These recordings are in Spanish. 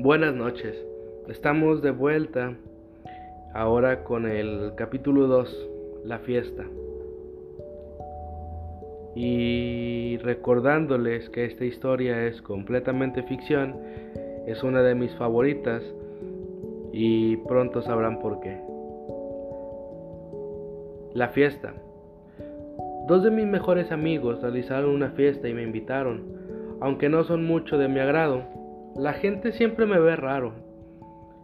Buenas noches. Estamos de vuelta ahora con el capítulo 2, la fiesta. Y recordándoles que esta historia es completamente ficción, es una de mis favoritas y pronto sabrán por qué. La fiesta. Dos de mis mejores amigos realizaron una fiesta y me invitaron, aunque no son mucho de mi agrado. La gente siempre me ve raro.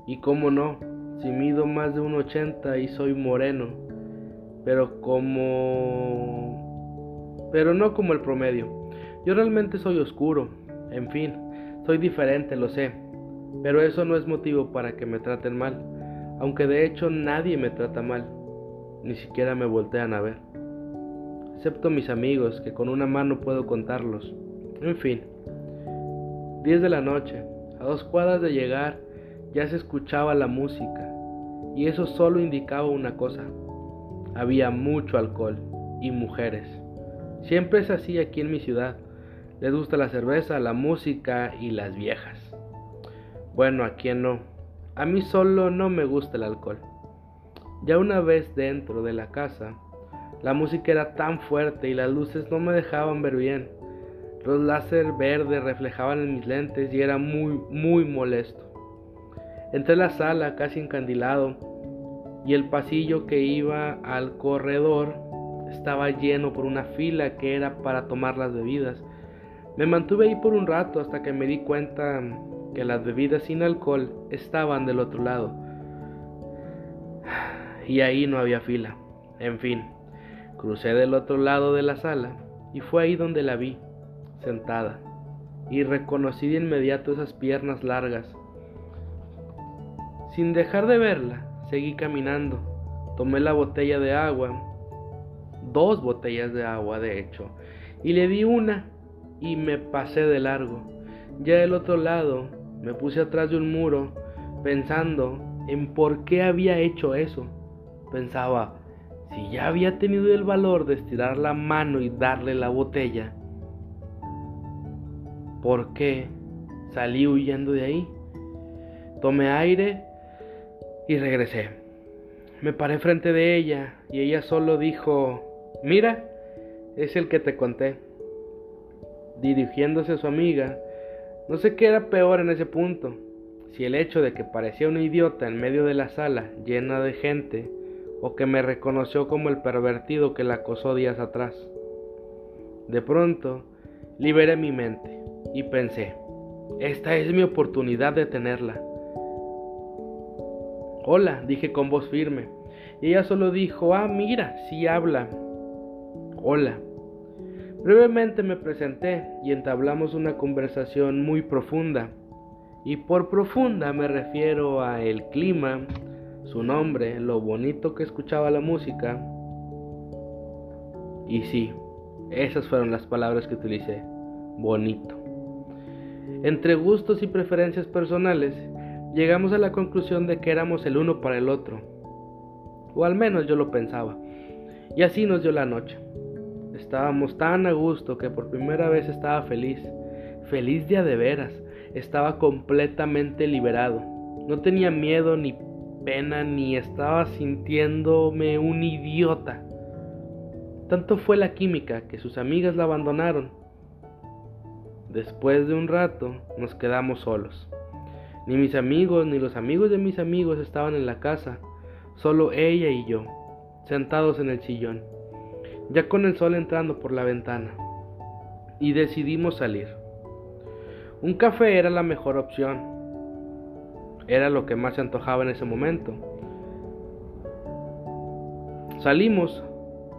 Y cómo no, si mido más de un 80 y soy moreno, pero como... pero no como el promedio. Yo realmente soy oscuro, en fin, soy diferente, lo sé, pero eso no es motivo para que me traten mal, aunque de hecho nadie me trata mal, ni siquiera me voltean a ver excepto mis amigos, que con una mano puedo contarlos. En fin, 10 de la noche, a dos cuadras de llegar, ya se escuchaba la música, y eso solo indicaba una cosa, había mucho alcohol y mujeres. Siempre es así aquí en mi ciudad, les gusta la cerveza, la música y las viejas. Bueno, a quién no, a mí solo no me gusta el alcohol. Ya una vez dentro de la casa, la música era tan fuerte y las luces no me dejaban ver bien. Los láser verdes reflejaban en mis lentes y era muy, muy molesto. Entré a la sala casi encandilado y el pasillo que iba al corredor estaba lleno por una fila que era para tomar las bebidas. Me mantuve ahí por un rato hasta que me di cuenta que las bebidas sin alcohol estaban del otro lado. Y ahí no había fila. En fin, Crucé del otro lado de la sala y fue ahí donde la vi, sentada, y reconocí de inmediato esas piernas largas. Sin dejar de verla, seguí caminando. Tomé la botella de agua, dos botellas de agua de hecho, y le di una y me pasé de largo. Ya del otro lado, me puse atrás de un muro, pensando en por qué había hecho eso. Pensaba, si ya había tenido el valor de estirar la mano y darle la botella, ¿por qué salí huyendo de ahí? Tomé aire y regresé. Me paré frente de ella y ella solo dijo, mira, es el que te conté. Dirigiéndose a su amiga, no sé qué era peor en ese punto, si el hecho de que parecía un idiota en medio de la sala llena de gente, o que me reconoció como el pervertido que la acosó días atrás. De pronto, liberé mi mente y pensé, esta es mi oportunidad de tenerla. Hola, dije con voz firme. Y ella solo dijo, ah, mira, sí habla. Hola. Brevemente me presenté y entablamos una conversación muy profunda. Y por profunda me refiero a el clima, su nombre, lo bonito que escuchaba la música. Y sí, esas fueron las palabras que utilicé, bonito. Entre gustos y preferencias personales, llegamos a la conclusión de que éramos el uno para el otro. O al menos yo lo pensaba. Y así nos dio la noche. Estábamos tan a gusto que por primera vez estaba feliz. Feliz día de veras. Estaba completamente liberado. No tenía miedo ni pena ni estaba sintiéndome un idiota. Tanto fue la química que sus amigas la abandonaron. Después de un rato nos quedamos solos. Ni mis amigos ni los amigos de mis amigos estaban en la casa, solo ella y yo, sentados en el sillón, ya con el sol entrando por la ventana. Y decidimos salir. Un café era la mejor opción, era lo que más se antojaba en ese momento. Salimos,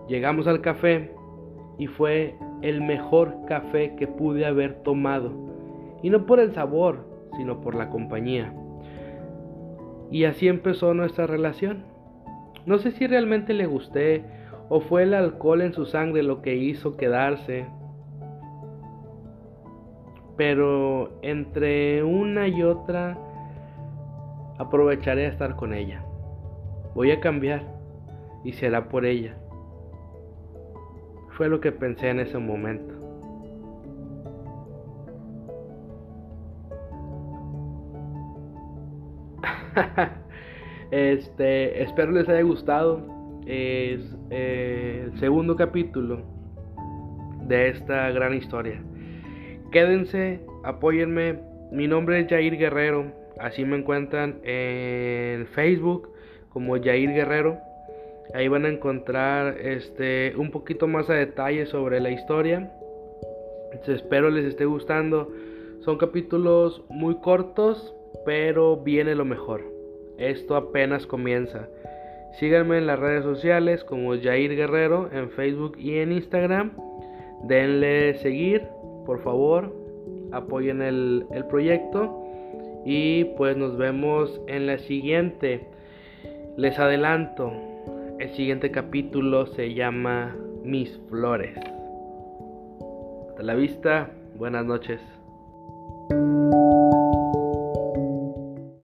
llegamos al café y fue el mejor café que pude haber tomado. Y no por el sabor, sino por la compañía. Y así empezó nuestra relación. No sé si realmente le gusté o fue el alcohol en su sangre lo que hizo quedarse. Pero entre una y otra aprovecharé a estar con ella. Voy a cambiar y será por ella. Fue lo que pensé en ese momento. este, espero les haya gustado. Es eh, el segundo capítulo de esta gran historia. Quédense, apóyenme. Mi nombre es Jair Guerrero. Así me encuentran en Facebook como Jair Guerrero. Ahí van a encontrar este un poquito más a detalle sobre la historia. espero les esté gustando. Son capítulos muy cortos, pero viene lo mejor. Esto apenas comienza. Síganme en las redes sociales como Jair Guerrero en Facebook y en Instagram. Denle seguir, por favor. Apoyen el, el proyecto. Y pues nos vemos en la siguiente. Les adelanto, el siguiente capítulo se llama Mis Flores. Hasta la vista, buenas noches.